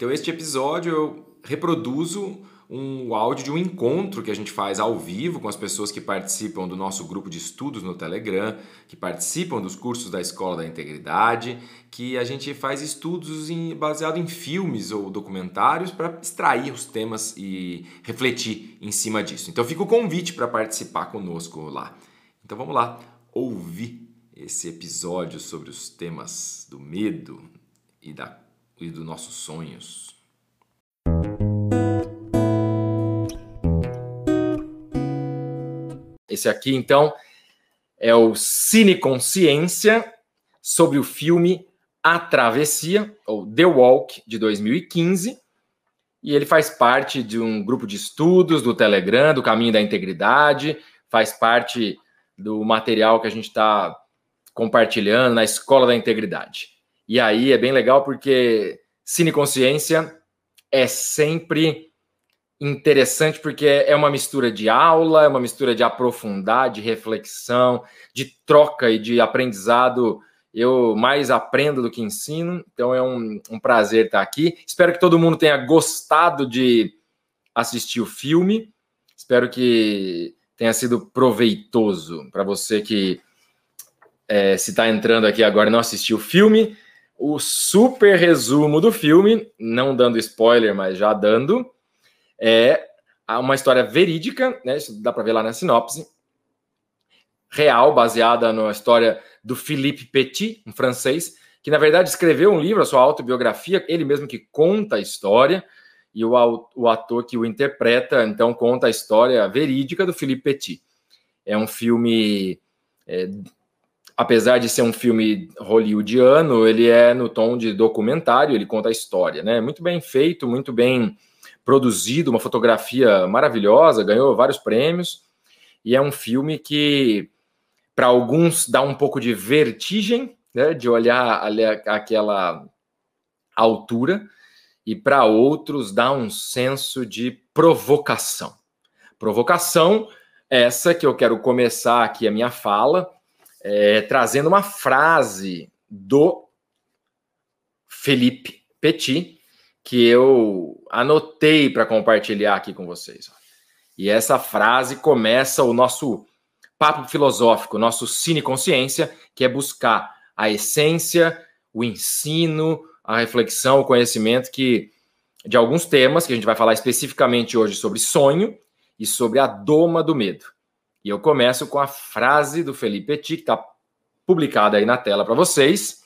Então, este episódio eu reproduzo um áudio de um encontro que a gente faz ao vivo com as pessoas que participam do nosso grupo de estudos no Telegram, que participam dos cursos da Escola da Integridade, que a gente faz estudos em, baseado em filmes ou documentários para extrair os temas e refletir em cima disso. Então fica o convite para participar conosco lá. Então vamos lá ouvir esse episódio sobre os temas do medo e da e dos nossos sonhos. Esse aqui, então, é o Cine Consciência sobre o filme A Travessia, ou The Walk, de 2015. E ele faz parte de um grupo de estudos do Telegram, do Caminho da Integridade, faz parte do material que a gente está compartilhando na Escola da Integridade. E aí é bem legal porque Cine Consciência é sempre interessante porque é uma mistura de aula, é uma mistura de aprofundar, de reflexão, de troca e de aprendizado. Eu mais aprendo do que ensino, então é um, um prazer estar aqui. Espero que todo mundo tenha gostado de assistir o filme. Espero que tenha sido proveitoso para você que é, se está entrando aqui agora e não assistiu o filme o super resumo do filme, não dando spoiler, mas já dando, é uma história verídica, né? Isso dá para ver lá na sinopse. Real, baseada na história do Philippe Petit, um francês, que na verdade escreveu um livro, a sua autobiografia, ele mesmo que conta a história, e o, ator que o interpreta, então, conta a história verídica do Philippe Petit. É um filme é, apesar de ser um filme hollywoodiano, ele é no tom de documentário, ele conta a história, né? Muito bem feito, muito bem produzido, uma fotografia maravilhosa, ganhou vários prêmios, e é um filme que, para alguns, dá um pouco de vertigem, né? De olhar ali, aquela altura, e para outros dá um senso de provocação. Provocação essa que eu quero começar aqui a minha fala, é, trazendo uma frase do Felipe Petit, que eu anotei para compartilhar aqui com vocês. E essa frase começa o nosso papo filosófico, nosso cine consciência, que é buscar a essência, o ensino, a reflexão, o conhecimento que de alguns temas que a gente vai falar especificamente hoje sobre sonho e sobre a doma do medo. E eu começo com a frase do Felipe Petit, que está publicada aí na tela para vocês.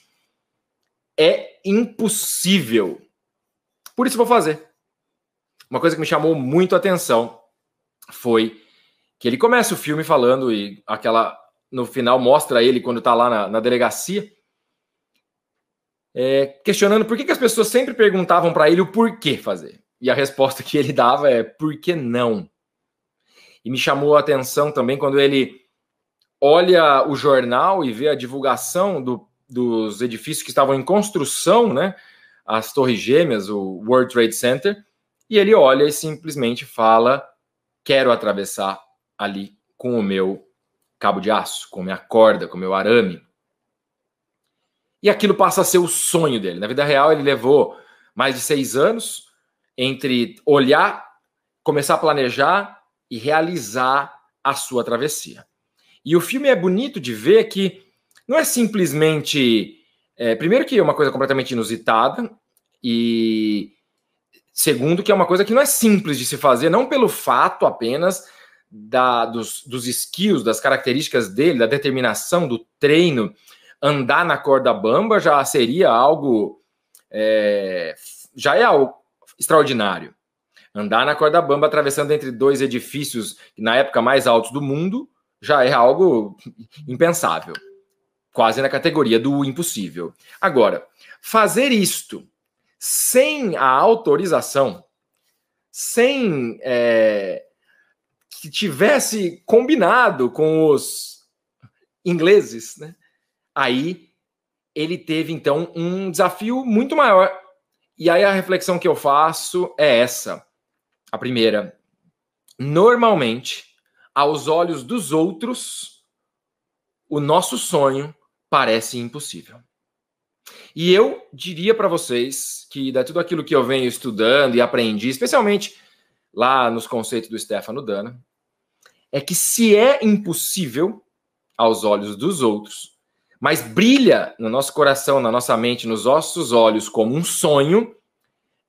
É impossível. Por isso vou fazer. Uma coisa que me chamou muito a atenção foi que ele começa o filme falando e aquela no final mostra ele quando está lá na, na delegacia é, questionando por que, que as pessoas sempre perguntavam para ele o porquê fazer. E a resposta que ele dava é por que não? E me chamou a atenção também quando ele olha o jornal e vê a divulgação do, dos edifícios que estavam em construção, né? As Torres Gêmeas, o World Trade Center, e ele olha e simplesmente fala: quero atravessar ali com o meu cabo de aço, com minha corda, com meu arame. E aquilo passa a ser o sonho dele. Na vida real, ele levou mais de seis anos entre olhar, começar a planejar e realizar a sua travessia. E o filme é bonito de ver que não é simplesmente. É, primeiro, que é uma coisa completamente inusitada, e segundo, que é uma coisa que não é simples de se fazer, não pelo fato apenas da, dos, dos skills, das características dele, da determinação, do treino. Andar na corda bamba já seria algo. É, já é algo extraordinário andar na corda bamba atravessando entre dois edifícios na época mais altos do mundo já é algo impensável. quase na categoria do impossível. Agora, fazer isto sem a autorização, sem é, que tivesse combinado com os ingleses, né? Aí ele teve então um desafio muito maior. E aí a reflexão que eu faço é essa. A primeira, normalmente, aos olhos dos outros, o nosso sonho parece impossível. E eu diria para vocês que, de tudo aquilo que eu venho estudando e aprendi, especialmente lá nos conceitos do Stefano Dana, é que se é impossível aos olhos dos outros, mas brilha no nosso coração, na nossa mente, nos nossos olhos como um sonho,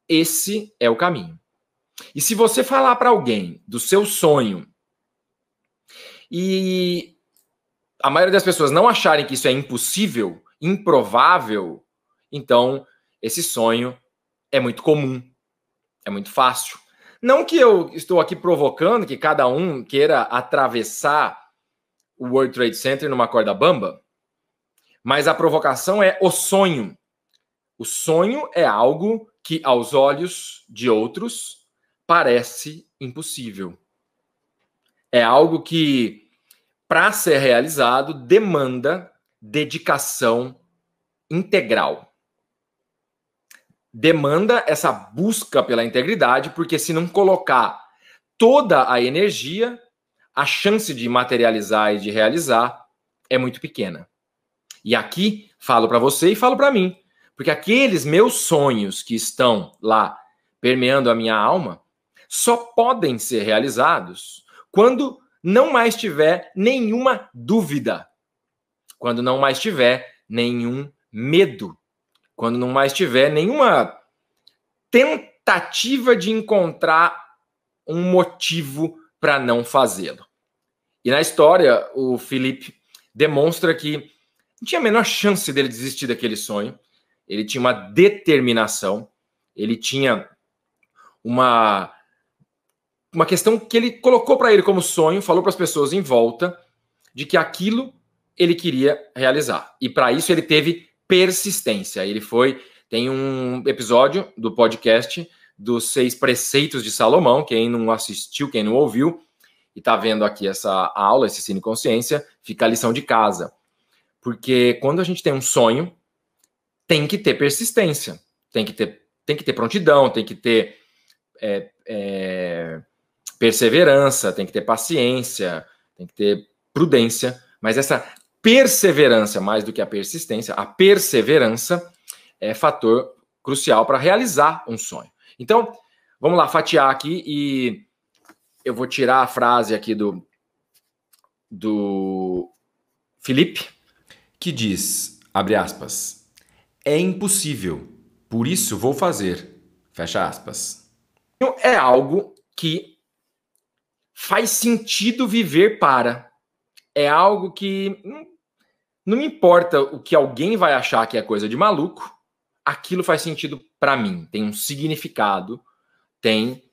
esse é o caminho. E se você falar para alguém do seu sonho e a maioria das pessoas não acharem que isso é impossível, improvável, então esse sonho é muito comum, é muito fácil. Não que eu estou aqui provocando que cada um queira atravessar o World Trade Center numa corda bamba, mas a provocação é o sonho. O sonho é algo que, aos olhos de outros, parece impossível. É algo que, para ser realizado, demanda dedicação integral demanda essa busca pela integridade, porque se não colocar toda a energia, a chance de materializar e de realizar é muito pequena. E aqui falo para você e falo para mim, porque aqueles meus sonhos que estão lá permeando a minha alma só podem ser realizados quando não mais tiver nenhuma dúvida, quando não mais tiver nenhum medo quando não mais tiver nenhuma tentativa de encontrar um motivo para não fazê-lo. E na história, o Felipe demonstra que não tinha a menor chance dele desistir daquele sonho. Ele tinha uma determinação, ele tinha uma uma questão que ele colocou para ele como sonho, falou para as pessoas em volta de que aquilo ele queria realizar. E para isso ele teve persistência. Ele foi. Tem um episódio do podcast dos seis preceitos de Salomão. Quem não assistiu, quem não ouviu, e está vendo aqui essa aula, esse Cine Consciência, fica a lição de casa. Porque quando a gente tem um sonho, tem que ter persistência, tem que ter, tem que ter prontidão, tem que ter é, é, perseverança, tem que ter paciência, tem que ter prudência. Mas essa perseverança, mais do que a persistência, a perseverança é fator crucial para realizar um sonho. Então, vamos lá fatiar aqui e eu vou tirar a frase aqui do do Felipe que diz, abre aspas, é impossível, por isso vou fazer, fecha aspas. É algo que faz sentido viver para. É algo que hum, não me importa o que alguém vai achar que é coisa de maluco, aquilo faz sentido para mim, tem um significado, tem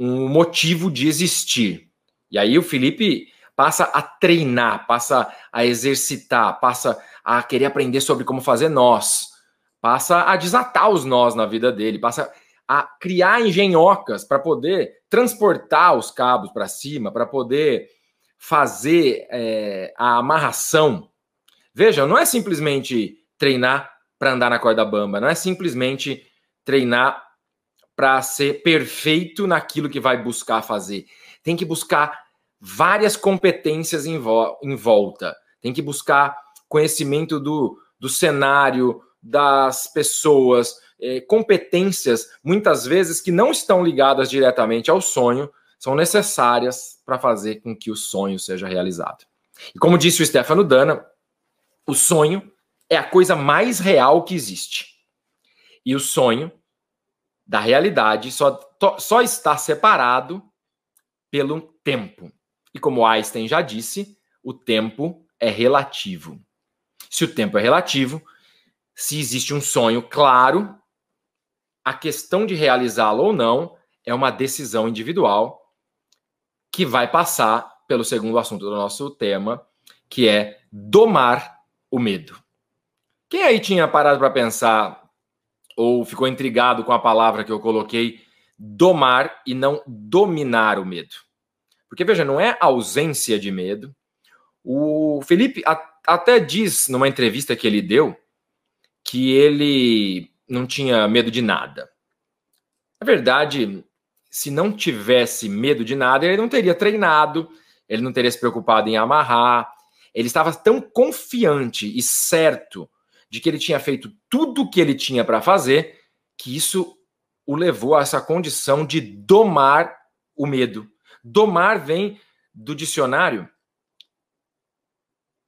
um motivo de existir. E aí o Felipe passa a treinar, passa a exercitar, passa a querer aprender sobre como fazer nós, passa a desatar os nós na vida dele, passa a criar engenhocas para poder transportar os cabos para cima, para poder fazer é, a amarração Veja, não é simplesmente treinar para andar na corda bamba, não é simplesmente treinar para ser perfeito naquilo que vai buscar fazer. Tem que buscar várias competências em, vo em volta. Tem que buscar conhecimento do, do cenário, das pessoas, eh, competências, muitas vezes que não estão ligadas diretamente ao sonho, são necessárias para fazer com que o sonho seja realizado. E como disse o Stefano Dana, o sonho é a coisa mais real que existe. E o sonho da realidade só, só está separado pelo tempo. E como Einstein já disse, o tempo é relativo. Se o tempo é relativo, se existe um sonho claro, a questão de realizá-lo ou não é uma decisão individual que vai passar pelo segundo assunto do nosso tema, que é domar o medo. Quem aí tinha parado para pensar ou ficou intrigado com a palavra que eu coloquei, domar e não dominar o medo? Porque veja, não é ausência de medo. O Felipe até diz numa entrevista que ele deu que ele não tinha medo de nada. Na verdade, se não tivesse medo de nada, ele não teria treinado, ele não teria se preocupado em amarrar. Ele estava tão confiante e certo de que ele tinha feito tudo o que ele tinha para fazer que isso o levou a essa condição de domar o medo. Domar vem do dicionário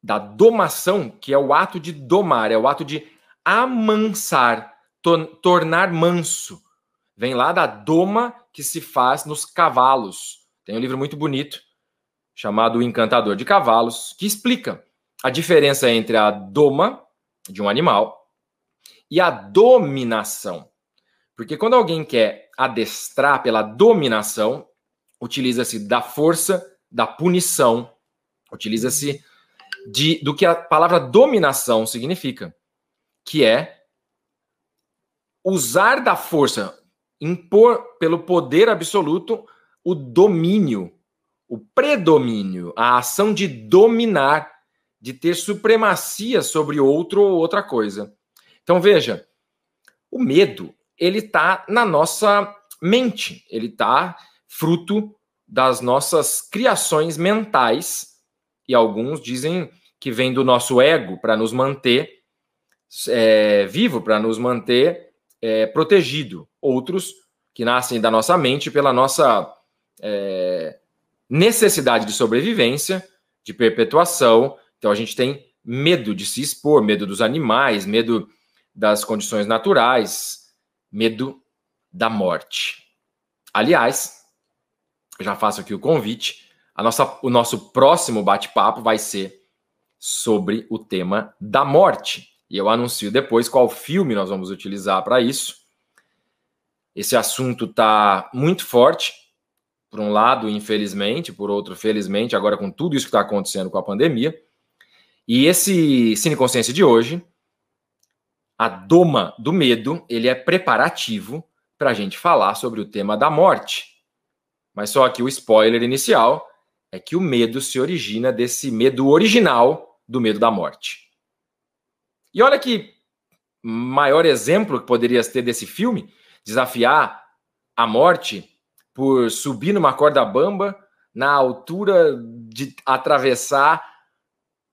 da domação, que é o ato de domar, é o ato de amansar, tornar manso. Vem lá da doma que se faz nos cavalos. Tem um livro muito bonito chamado O Encantador de Cavalos, que explica a diferença entre a doma de um animal e a dominação. Porque quando alguém quer adestrar pela dominação, utiliza-se da força, da punição, utiliza-se de, do que a palavra dominação significa, que é usar da força, impor pelo poder absoluto o domínio, o predomínio, a ação de dominar, de ter supremacia sobre outro ou outra coisa. Então veja, o medo, ele está na nossa mente, ele está fruto das nossas criações mentais, e alguns dizem que vem do nosso ego para nos manter é, vivo, para nos manter é, protegido. Outros que nascem da nossa mente pela nossa é, necessidade de sobrevivência, de perpetuação. Então a gente tem medo de se expor, medo dos animais, medo das condições naturais, medo da morte. Aliás, já faço aqui o convite. A nossa, o nosso próximo bate-papo vai ser sobre o tema da morte. E eu anuncio depois qual filme nós vamos utilizar para isso. Esse assunto está muito forte, por um lado, infelizmente, por outro, felizmente, agora com tudo isso que está acontecendo com a pandemia. E esse Cine Consciência de hoje, a doma do medo, ele é preparativo para a gente falar sobre o tema da morte. Mas só aqui o spoiler inicial é que o medo se origina desse medo original do medo da morte. E olha que maior exemplo que poderia ter desse filme, desafiar a morte por subir numa corda bamba na altura de atravessar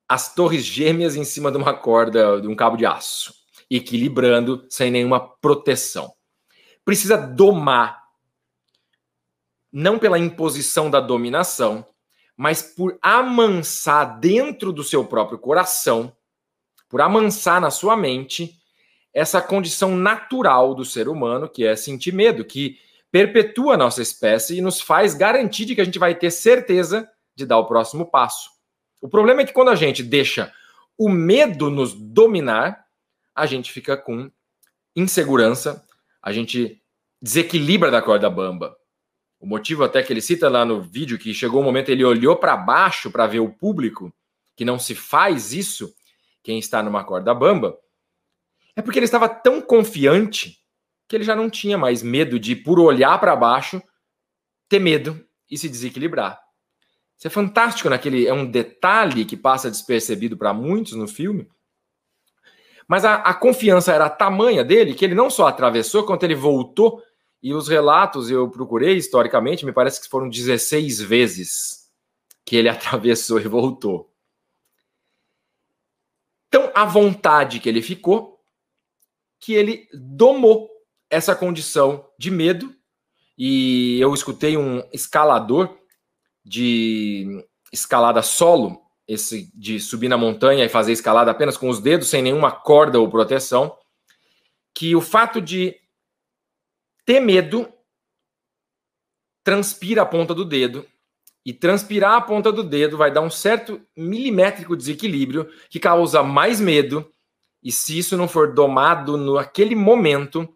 as torres gêmeas em cima de uma corda, de um cabo de aço, equilibrando sem nenhuma proteção. Precisa domar, não pela imposição da dominação, mas por amansar dentro do seu próprio coração, por amansar na sua mente essa condição natural do ser humano, que é sentir medo, que perpetua a nossa espécie e nos faz garantir de que a gente vai ter certeza de dar o próximo passo. O problema é que quando a gente deixa o medo nos dominar, a gente fica com insegurança, a gente desequilibra da corda bamba. O motivo até que ele cita lá no vídeo que chegou um momento ele olhou para baixo para ver o público, que não se faz isso quem está numa corda bamba, é porque ele estava tão confiante que ele já não tinha mais medo de por olhar para baixo ter medo e se desequilibrar. Isso é fantástico naquele é um detalhe que passa despercebido para muitos no filme. Mas a, a confiança era tamanha dele que ele não só atravessou, quanto ele voltou e os relatos eu procurei historicamente, me parece que foram 16 vezes que ele atravessou e voltou. Então, a vontade que ele ficou, que ele domou essa condição de medo. E eu escutei um escalador de escalada solo, esse de subir na montanha e fazer escalada apenas com os dedos, sem nenhuma corda ou proteção, que o fato de ter medo transpira a ponta do dedo e transpirar a ponta do dedo vai dar um certo milimétrico desequilíbrio que causa mais medo e se isso não for domado naquele momento,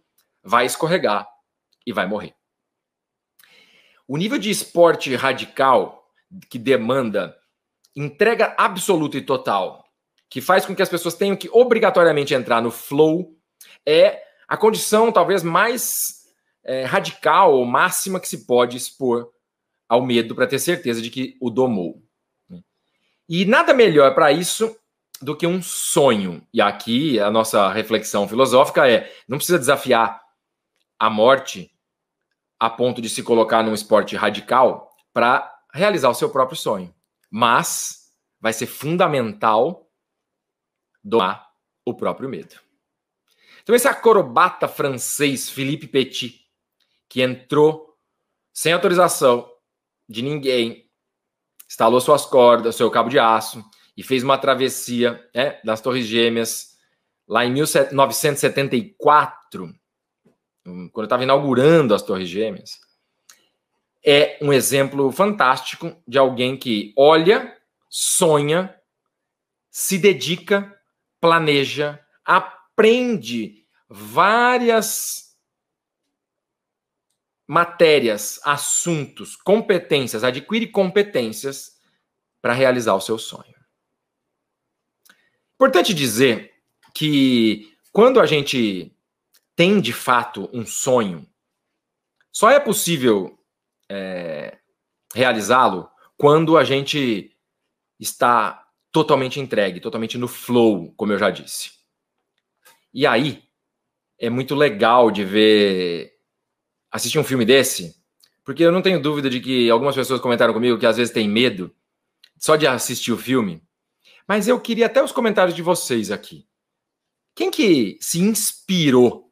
vai escorregar e vai morrer. O nível de esporte radical que demanda entrega absoluta e total que faz com que as pessoas tenham que obrigatoriamente entrar no flow é a condição talvez mais é, radical ou máxima que se pode expor ao medo para ter certeza de que o domou. E nada melhor para isso do que um sonho. E aqui a nossa reflexão filosófica é: não precisa desafiar a morte a ponto de se colocar num esporte radical para realizar o seu próprio sonho. Mas vai ser fundamental domar o próprio medo. Então, esse acrobata francês, Philippe Petit, que entrou sem autorização de ninguém, instalou suas cordas, seu cabo de aço e fez uma travessia né, das Torres Gêmeas lá em 1974, quando eu estava inaugurando as Torres Gêmeas. É um exemplo fantástico de alguém que olha, sonha, se dedica, planeja, aprende várias matérias, assuntos, competências, adquire competências para realizar o seu sonho. Importante dizer que quando a gente tem de fato um sonho, só é possível é, realizá-lo quando a gente está totalmente entregue, totalmente no flow, como eu já disse. E aí é muito legal de ver assistir um filme desse, porque eu não tenho dúvida de que algumas pessoas comentaram comigo que às vezes tem medo só de assistir o filme. Mas eu queria até os comentários de vocês aqui. Quem que se inspirou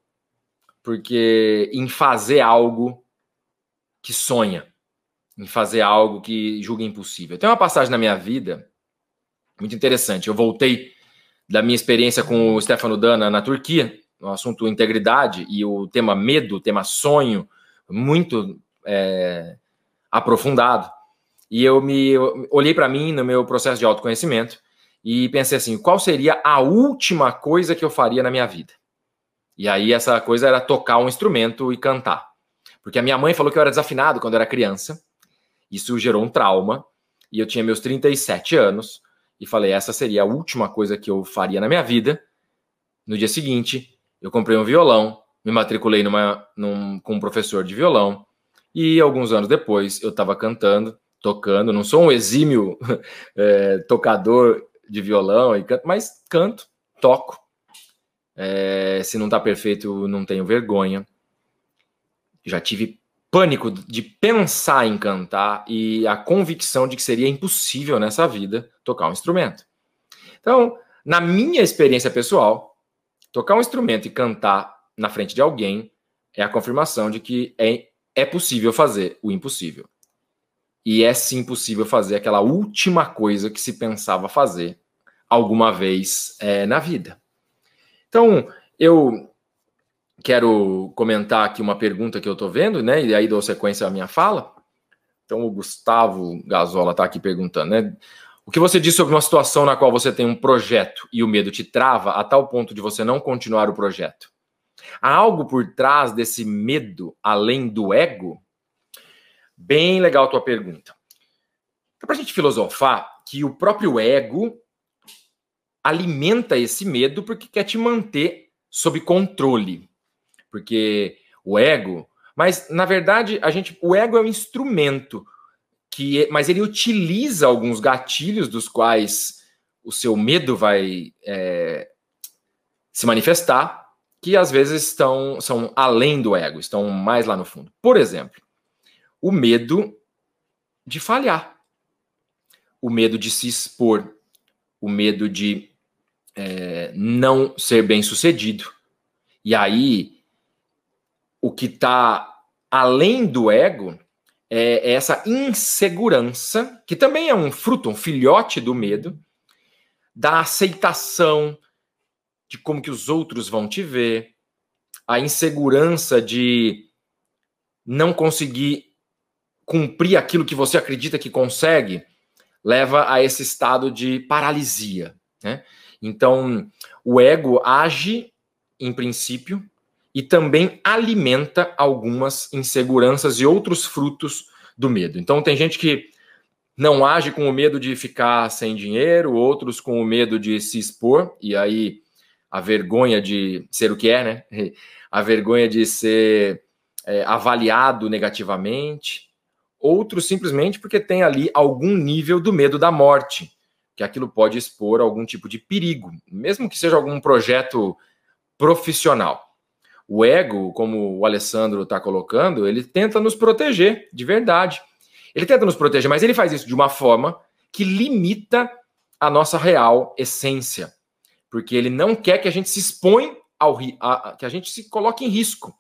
porque em fazer algo que sonha, em fazer algo que julga impossível? Tem uma passagem na minha vida muito interessante. Eu voltei da minha experiência com o Stefano Dana na Turquia no assunto integridade e o tema medo, o tema sonho, muito é, aprofundado. E eu me eu olhei para mim no meu processo de autoconhecimento e pensei assim: qual seria a última coisa que eu faria na minha vida? E aí essa coisa era tocar um instrumento e cantar. Porque a minha mãe falou que eu era desafinado quando eu era criança. Isso gerou um trauma. E eu tinha meus 37 anos. E falei: essa seria a última coisa que eu faria na minha vida. No dia seguinte, eu comprei um violão, me matriculei numa, num, com um professor de violão, e alguns anos depois eu estava cantando, tocando. Não sou um exímio é, tocador de violão, e canto, mas canto, toco. É, se não está perfeito, não tenho vergonha. Já tive pânico de pensar em cantar e a convicção de que seria impossível nessa vida tocar um instrumento. Então, na minha experiência pessoal, Tocar um instrumento e cantar na frente de alguém é a confirmação de que é, é possível fazer o impossível. E é sim possível fazer aquela última coisa que se pensava fazer alguma vez é, na vida. Então, eu quero comentar aqui uma pergunta que eu estou vendo, né? E aí dou sequência à minha fala. Então, o Gustavo Gazola está aqui perguntando, né? O que você diz sobre uma situação na qual você tem um projeto e o medo te trava a tal ponto de você não continuar o projeto? Há algo por trás desse medo além do ego? Bem legal a tua pergunta. É para a gente filosofar que o próprio ego alimenta esse medo porque quer te manter sob controle. Porque o ego, mas na verdade a gente, o ego é um instrumento que, mas ele utiliza alguns gatilhos dos quais o seu medo vai é, se manifestar, que às vezes estão são além do ego, estão mais lá no fundo. Por exemplo, o medo de falhar, o medo de se expor, o medo de é, não ser bem sucedido. E aí, o que está além do ego é essa insegurança, que também é um fruto, um filhote do medo, da aceitação de como que os outros vão te ver, a insegurança de não conseguir cumprir aquilo que você acredita que consegue, leva a esse estado de paralisia. Né? Então, o ego age, em princípio, e também alimenta algumas inseguranças e outros frutos do medo. Então, tem gente que não age com o medo de ficar sem dinheiro, outros com o medo de se expor, e aí a vergonha de ser o que é, né? A vergonha de ser é, avaliado negativamente, outros simplesmente porque tem ali algum nível do medo da morte, que aquilo pode expor algum tipo de perigo, mesmo que seja algum projeto profissional. O ego, como o Alessandro está colocando, ele tenta nos proteger de verdade. Ele tenta nos proteger, mas ele faz isso de uma forma que limita a nossa real essência. Porque ele não quer que a gente se exponha ao a, que a gente se coloque em risco.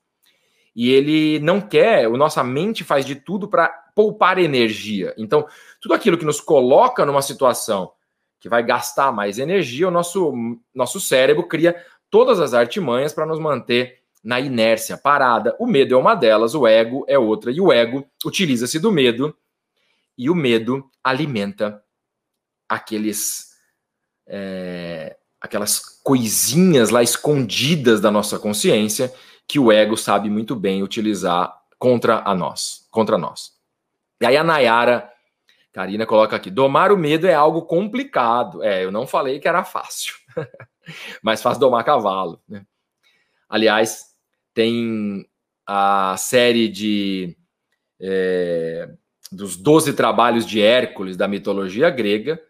E ele não quer, a nossa mente faz de tudo para poupar energia. Então, tudo aquilo que nos coloca numa situação que vai gastar mais energia, o nosso, nosso cérebro cria todas as artimanhas para nos manter na inércia, parada. O medo é uma delas, o ego é outra, e o ego utiliza-se do medo, e o medo alimenta aqueles. É, aquelas coisinhas lá escondidas da nossa consciência que o ego sabe muito bem utilizar contra a nós, contra nós. E aí a Nayara Karina coloca aqui: domar o medo é algo complicado. É, eu não falei que era fácil, mas faz domar cavalo. Né? Aliás, tem a série de é, dos doze trabalhos de Hércules da mitologia grega,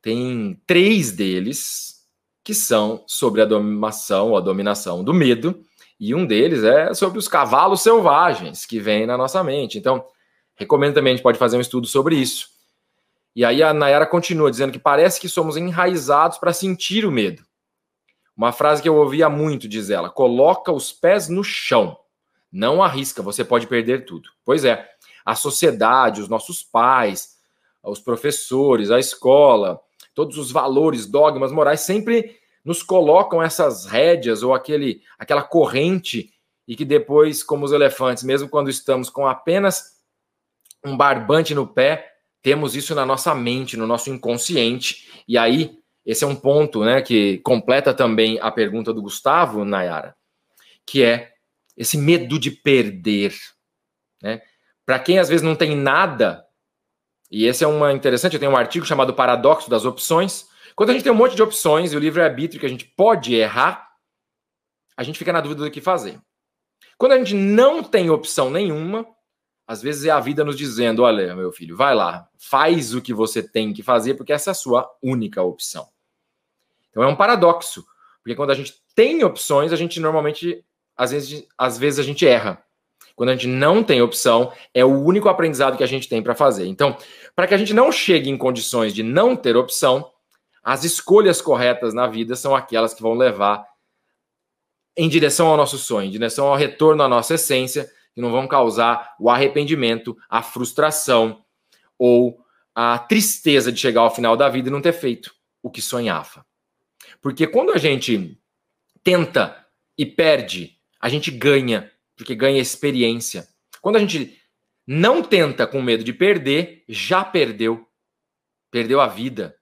tem três deles que são sobre a dominação, a dominação do medo, e um deles é sobre os cavalos selvagens que vem na nossa mente. Então, recomendo também, a gente pode fazer um estudo sobre isso. E aí a Nayara continua dizendo que parece que somos enraizados para sentir o medo. Uma frase que eu ouvia muito, diz ela: coloca os pés no chão. Não arrisca, você pode perder tudo. Pois é, a sociedade, os nossos pais, os professores, a escola, todos os valores, dogmas morais sempre nos colocam essas rédeas ou aquele, aquela corrente e que depois, como os elefantes, mesmo quando estamos com apenas um barbante no pé, temos isso na nossa mente, no nosso inconsciente, e aí esse é um ponto né, que completa também a pergunta do Gustavo, Nayara, que é esse medo de perder. Né? Para quem às vezes não tem nada, e esse é uma interessante, eu tenho um artigo chamado Paradoxo das Opções. Quando a gente tem um monte de opções e o livre-arbítrio que a gente pode errar, a gente fica na dúvida do que fazer. Quando a gente não tem opção nenhuma, às vezes é a vida nos dizendo: olha, meu filho, vai lá, faz o que você tem que fazer, porque essa é a sua única opção. Então é um paradoxo, porque quando a gente tem opções, a gente normalmente, às vezes, às vezes a gente erra. Quando a gente não tem opção, é o único aprendizado que a gente tem para fazer. Então, para que a gente não chegue em condições de não ter opção, as escolhas corretas na vida são aquelas que vão levar em direção ao nosso sonho, em direção ao retorno à nossa essência, que não vão causar o arrependimento, a frustração ou a tristeza de chegar ao final da vida e não ter feito o que sonhava. Porque quando a gente tenta e perde, a gente ganha, porque ganha experiência. Quando a gente não tenta com medo de perder, já perdeu. Perdeu a vida,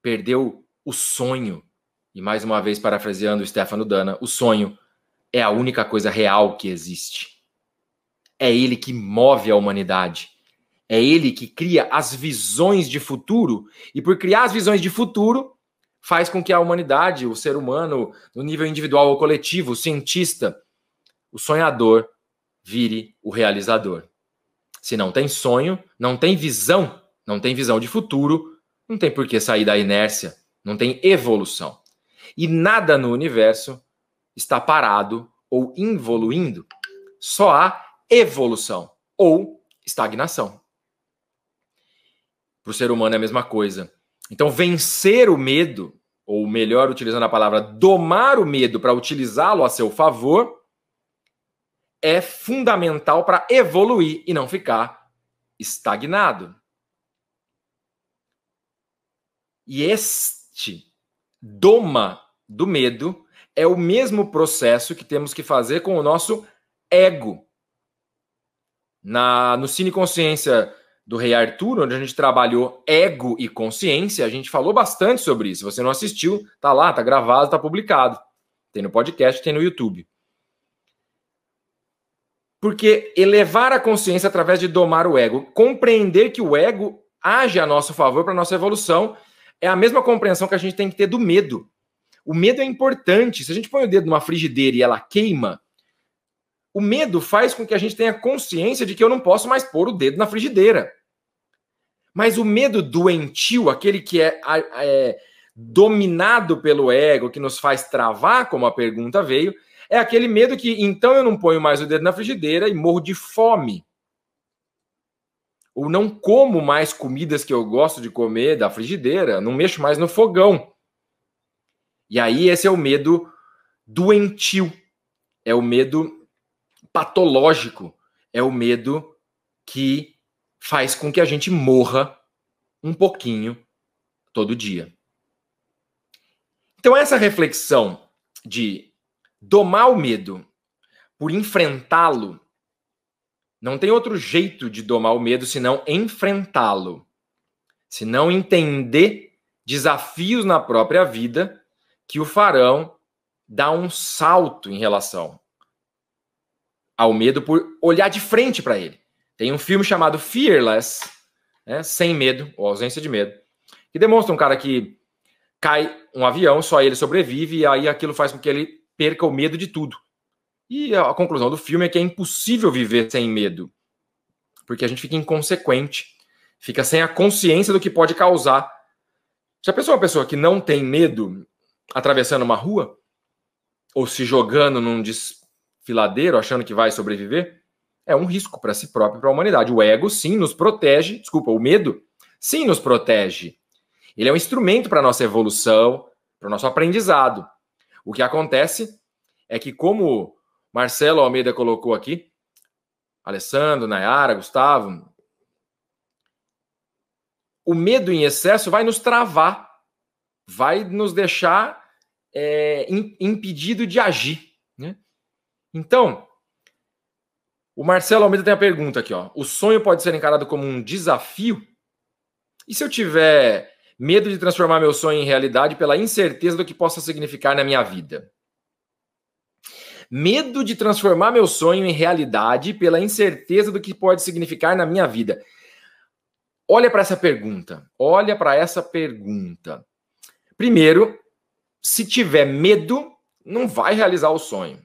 perdeu o sonho. E mais uma vez, parafraseando o Stefano Dana, o sonho é a única coisa real que existe. É ele que move a humanidade. É ele que cria as visões de futuro. E por criar as visões de futuro, faz com que a humanidade, o ser humano, no nível individual ou coletivo, o cientista, o sonhador, vire o realizador. Se não tem sonho, não tem visão, não tem visão de futuro, não tem por que sair da inércia, não tem evolução. E nada no universo está parado ou evoluindo. Só há evolução ou estagnação. Para o ser humano é a mesma coisa. Então, vencer o medo, ou melhor, utilizando a palavra domar o medo para utilizá-lo a seu favor, é fundamental para evoluir e não ficar estagnado. E este doma do medo é o mesmo processo que temos que fazer com o nosso ego. Na, no Cine Consciência do Rei Arthur, onde a gente trabalhou ego e consciência, a gente falou bastante sobre isso. Se você não assistiu, tá lá, tá gravado, tá publicado. Tem no podcast, tem no YouTube. Porque elevar a consciência através de domar o ego, compreender que o ego age a nosso favor para nossa evolução. É a mesma compreensão que a gente tem que ter do medo. O medo é importante. Se a gente põe o dedo numa frigideira e ela queima, o medo faz com que a gente tenha consciência de que eu não posso mais pôr o dedo na frigideira. Mas o medo doentio, aquele que é, é dominado pelo ego, que nos faz travar, como a pergunta veio, é aquele medo que então eu não ponho mais o dedo na frigideira e morro de fome. Ou não como mais comidas que eu gosto de comer da frigideira, não mexo mais no fogão. E aí esse é o medo doentio, é o medo patológico, é o medo que faz com que a gente morra um pouquinho todo dia. Então, essa reflexão de domar o medo por enfrentá-lo, não tem outro jeito de domar o medo senão enfrentá-lo. Se não entender desafios na própria vida que o farão dar um salto em relação ao medo por olhar de frente para ele. Tem um filme chamado Fearless, né, sem medo, ou ausência de medo, que demonstra um cara que cai um avião, só ele sobrevive, e aí aquilo faz com que ele perca o medo de tudo. E a conclusão do filme é que é impossível viver sem medo, porque a gente fica inconsequente, fica sem a consciência do que pode causar. Já pensou uma pessoa que não tem medo atravessando uma rua? Ou se jogando num desfiladeiro, achando que vai sobreviver? É um risco para si próprio e para a humanidade. O ego, sim, nos protege. Desculpa, o medo, sim, nos protege ele é um instrumento para a nossa evolução, para o nosso aprendizado. O que acontece é que, como Marcelo Almeida colocou aqui, Alessandro, Nayara, Gustavo, o medo em excesso vai nos travar, vai nos deixar é, impedido de agir. Né? Então, o Marcelo Almeida tem a pergunta aqui: ó, o sonho pode ser encarado como um desafio? E se eu tiver Medo de transformar meu sonho em realidade pela incerteza do que possa significar na minha vida. Medo de transformar meu sonho em realidade pela incerteza do que pode significar na minha vida. Olha para essa pergunta. Olha para essa pergunta. Primeiro, se tiver medo, não vai realizar o sonho.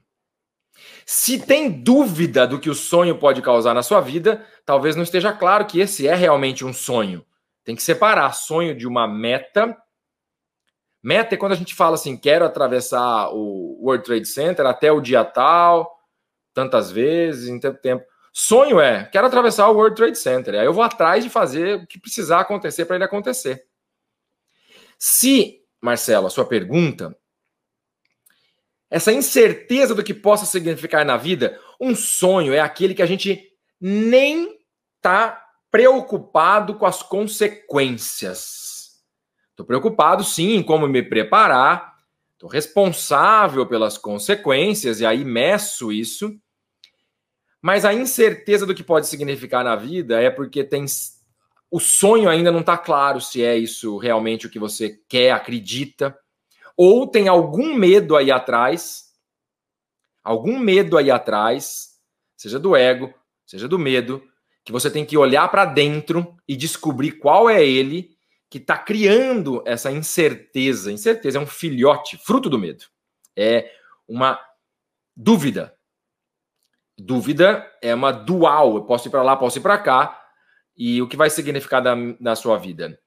Se tem dúvida do que o sonho pode causar na sua vida, talvez não esteja claro que esse é realmente um sonho. Tem que separar sonho de uma meta. Meta é quando a gente fala assim, quero atravessar o World Trade Center até o dia tal, tantas vezes, em tanto tempo. Sonho é, quero atravessar o World Trade Center. Aí eu vou atrás de fazer o que precisar acontecer para ele acontecer. Se, Marcelo, a sua pergunta, essa incerteza do que possa significar na vida, um sonho é aquele que a gente nem tá preocupado com as consequências. Estou preocupado, sim, em como me preparar. Estou responsável pelas consequências e aí meço isso. Mas a incerteza do que pode significar na vida é porque tem o sonho ainda não está claro se é isso realmente o que você quer, acredita, ou tem algum medo aí atrás, algum medo aí atrás, seja do ego, seja do medo, que você tem que olhar para dentro e descobrir qual é ele que está criando essa incerteza. Incerteza é um filhote, fruto do medo. É uma dúvida. Dúvida é uma dual. Eu posso ir para lá, posso ir para cá. E o que vai significar da, na sua vida?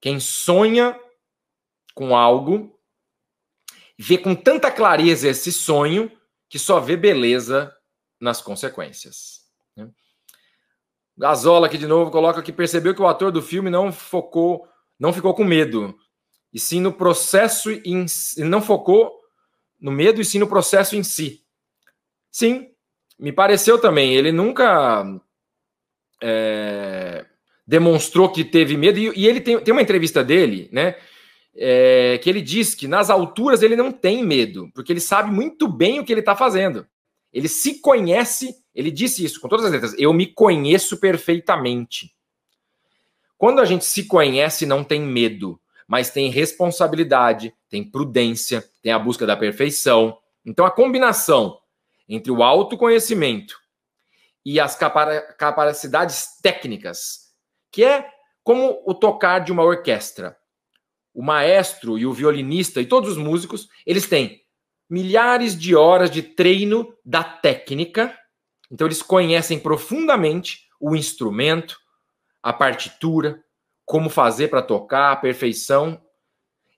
Quem sonha com algo, vê com tanta clareza esse sonho que só vê beleza nas consequências. Gazola aqui de novo coloca que percebeu que o ator do filme não focou, não ficou com medo, e sim no processo em não focou no medo e sim no processo em si. Sim, me pareceu também. Ele nunca é, demonstrou que teve medo e, e, ele tem, tem uma entrevista dele, né? É, que ele diz que nas alturas ele não tem medo, porque ele sabe muito bem o que ele está fazendo. Ele se conhece, ele disse isso com todas as letras. Eu me conheço perfeitamente. Quando a gente se conhece, não tem medo, mas tem responsabilidade, tem prudência, tem a busca da perfeição. Então a combinação entre o autoconhecimento e as capacidades técnicas que é como o tocar de uma orquestra. O maestro e o violinista e todos os músicos, eles têm milhares de horas de treino da técnica, então eles conhecem profundamente o instrumento, a partitura, como fazer para tocar, a perfeição,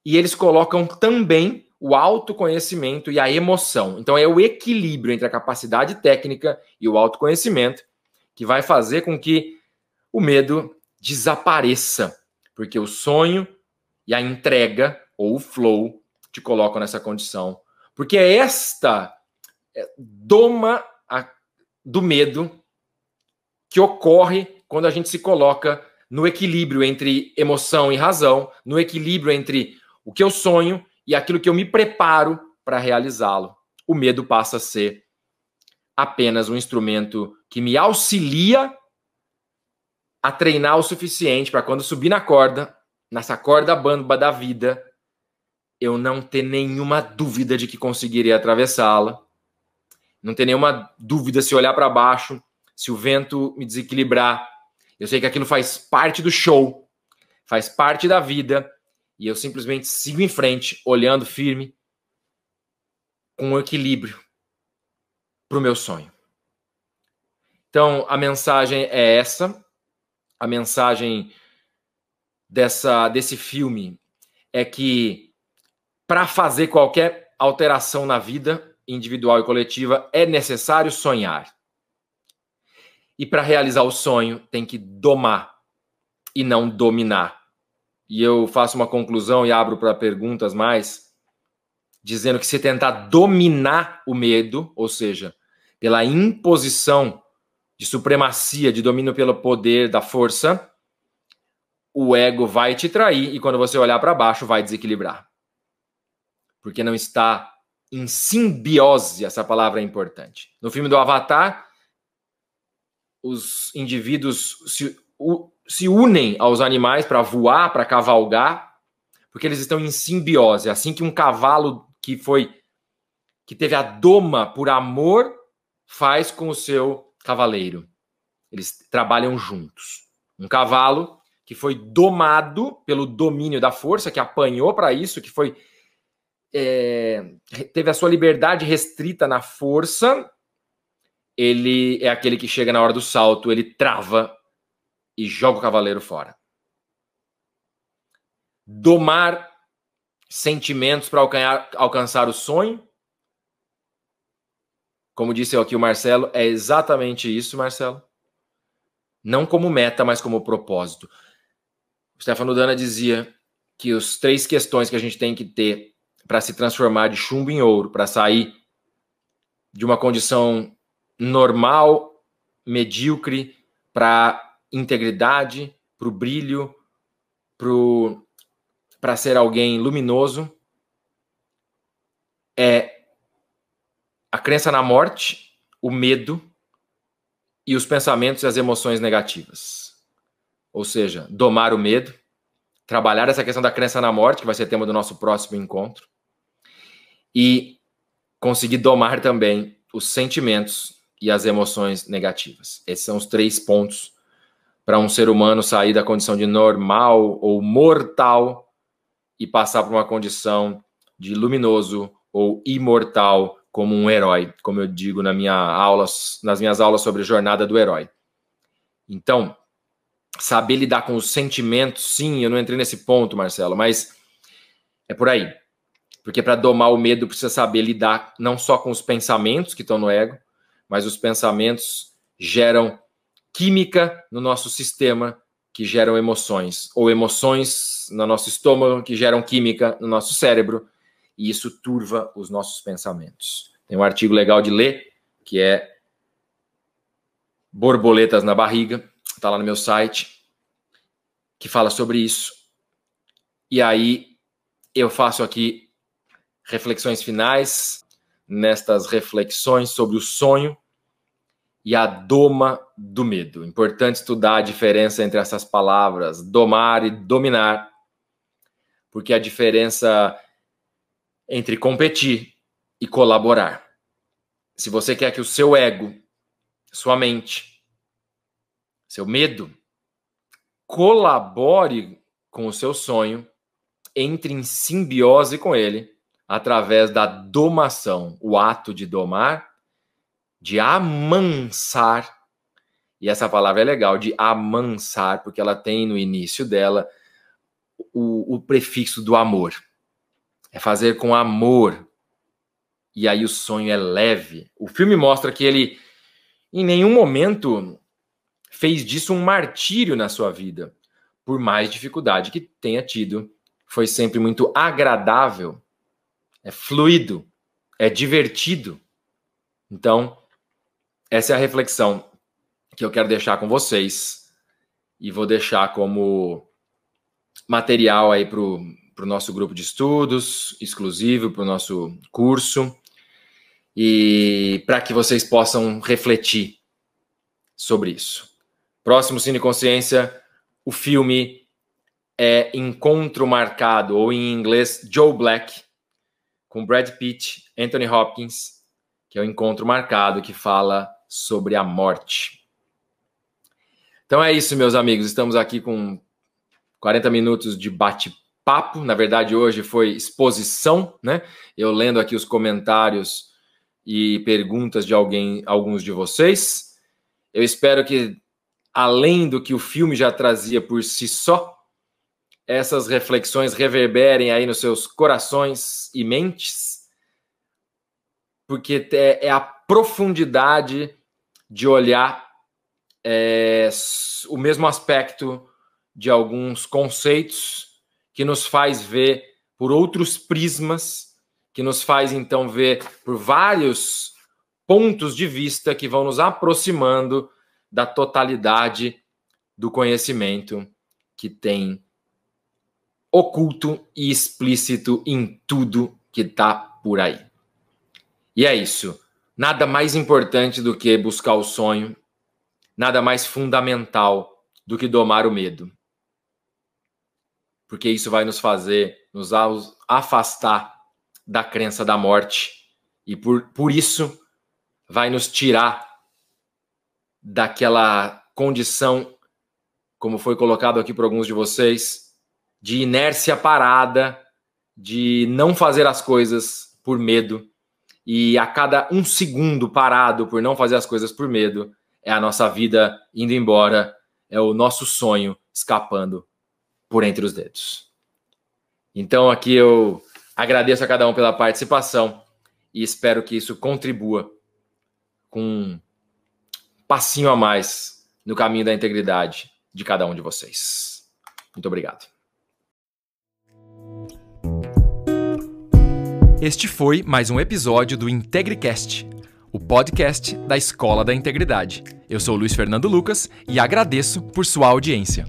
e eles colocam também o autoconhecimento e a emoção. Então é o equilíbrio entre a capacidade técnica e o autoconhecimento que vai fazer com que o medo desapareça, porque o sonho e a entrega ou o flow te colocam nessa condição. Porque é esta é, doma do medo que ocorre quando a gente se coloca no equilíbrio entre emoção e razão, no equilíbrio entre o que eu sonho e aquilo que eu me preparo para realizá-lo. O medo passa a ser apenas um instrumento que me auxilia a treinar o suficiente para quando subir na corda, nessa corda bamba da vida, eu não ter nenhuma dúvida de que conseguiria atravessá-la, não ter nenhuma dúvida se olhar para baixo, se o vento me desequilibrar. Eu sei que aquilo faz parte do show, faz parte da vida, e eu simplesmente sigo em frente, olhando firme, com equilíbrio para o meu sonho. Então, a mensagem é essa a mensagem dessa desse filme é que para fazer qualquer alteração na vida individual e coletiva é necessário sonhar. E para realizar o sonho tem que domar e não dominar. E eu faço uma conclusão e abro para perguntas mais, dizendo que se tentar dominar o medo, ou seja, pela imposição de supremacia, de domínio pelo poder, da força, o ego vai te trair e quando você olhar para baixo vai desequilibrar. Porque não está em simbiose, essa palavra é importante. No filme do Avatar, os indivíduos se, u, se unem aos animais para voar, para cavalgar, porque eles estão em simbiose. Assim que um cavalo que foi que teve a doma por amor faz com o seu cavaleiro. Eles trabalham juntos. Um cavalo que foi domado pelo domínio da força, que apanhou para isso, que foi é, teve a sua liberdade restrita na força, ele é aquele que chega na hora do salto, ele trava e joga o cavaleiro fora. Domar sentimentos para alcançar o sonho como disse aqui o Marcelo, é exatamente isso, Marcelo. Não como meta, mas como propósito. Stefano Dana dizia que as três questões que a gente tem que ter para se transformar de chumbo em ouro, para sair de uma condição normal, medíocre, para integridade, para o brilho, para ser alguém luminoso, é a crença na morte, o medo e os pensamentos e as emoções negativas. Ou seja, domar o medo, trabalhar essa questão da crença na morte, que vai ser tema do nosso próximo encontro, e conseguir domar também os sentimentos e as emoções negativas. Esses são os três pontos para um ser humano sair da condição de normal ou mortal e passar para uma condição de luminoso ou imortal como um herói, como eu digo na minha aulas, nas minhas aulas sobre jornada do herói. Então, saber lidar com os sentimentos, sim, eu não entrei nesse ponto, Marcelo, mas é por aí. Porque para domar o medo precisa saber lidar não só com os pensamentos que estão no ego, mas os pensamentos geram química no nosso sistema que geram emoções, ou emoções no nosso estômago que geram química no nosso cérebro, e isso turva os nossos pensamentos. Tem um artigo legal de ler, que é Borboletas na Barriga, está lá no meu site, que fala sobre isso. E aí eu faço aqui reflexões finais, nestas reflexões sobre o sonho e a doma do medo. Importante estudar a diferença entre essas palavras, domar e dominar, porque a diferença entre competir e colaborar. Se você quer que o seu ego, sua mente, seu medo colabore com o seu sonho, entre em simbiose com ele através da domação, o ato de domar, de amansar. E essa palavra é legal, de amansar, porque ela tem no início dela o, o prefixo do amor. É fazer com amor. E aí o sonho é leve. O filme mostra que ele, em nenhum momento, fez disso um martírio na sua vida. Por mais dificuldade que tenha tido, foi sempre muito agradável, é fluido, é divertido. Então, essa é a reflexão que eu quero deixar com vocês e vou deixar como material aí para o nosso grupo de estudos, exclusivo para o nosso curso, e para que vocês possam refletir sobre isso. Próximo Cine Consciência, o filme é Encontro Marcado, ou em inglês, Joe Black, com Brad Pitt, Anthony Hopkins, que é o Encontro Marcado, que fala sobre a morte. Então é isso, meus amigos. Estamos aqui com 40 minutos de bate-papo. Na verdade, hoje foi exposição, né? Eu lendo aqui os comentários e perguntas de alguém, alguns de vocês. Eu espero que, além do que o filme já trazia por si só, essas reflexões reverberem aí nos seus corações e mentes, porque é, a profundidade de olhar é, o mesmo aspecto de alguns conceitos que nos faz ver por outros prismas, que nos faz então ver por vários pontos de vista que vão nos aproximando da totalidade do conhecimento que tem oculto e explícito em tudo que está por aí. E é isso. Nada mais importante do que buscar o sonho, nada mais fundamental do que domar o medo porque isso vai nos fazer nos afastar da crença da morte e por, por isso vai nos tirar daquela condição, como foi colocado aqui por alguns de vocês, de inércia parada, de não fazer as coisas por medo. E a cada um segundo parado por não fazer as coisas por medo, é a nossa vida indo embora, é o nosso sonho escapando por entre os dedos. Então aqui eu agradeço a cada um pela participação e espero que isso contribua com passinho a mais no caminho da integridade de cada um de vocês. Muito obrigado. Este foi mais um episódio do IntegriCast, o podcast da Escola da Integridade. Eu sou Luiz Fernando Lucas e agradeço por sua audiência.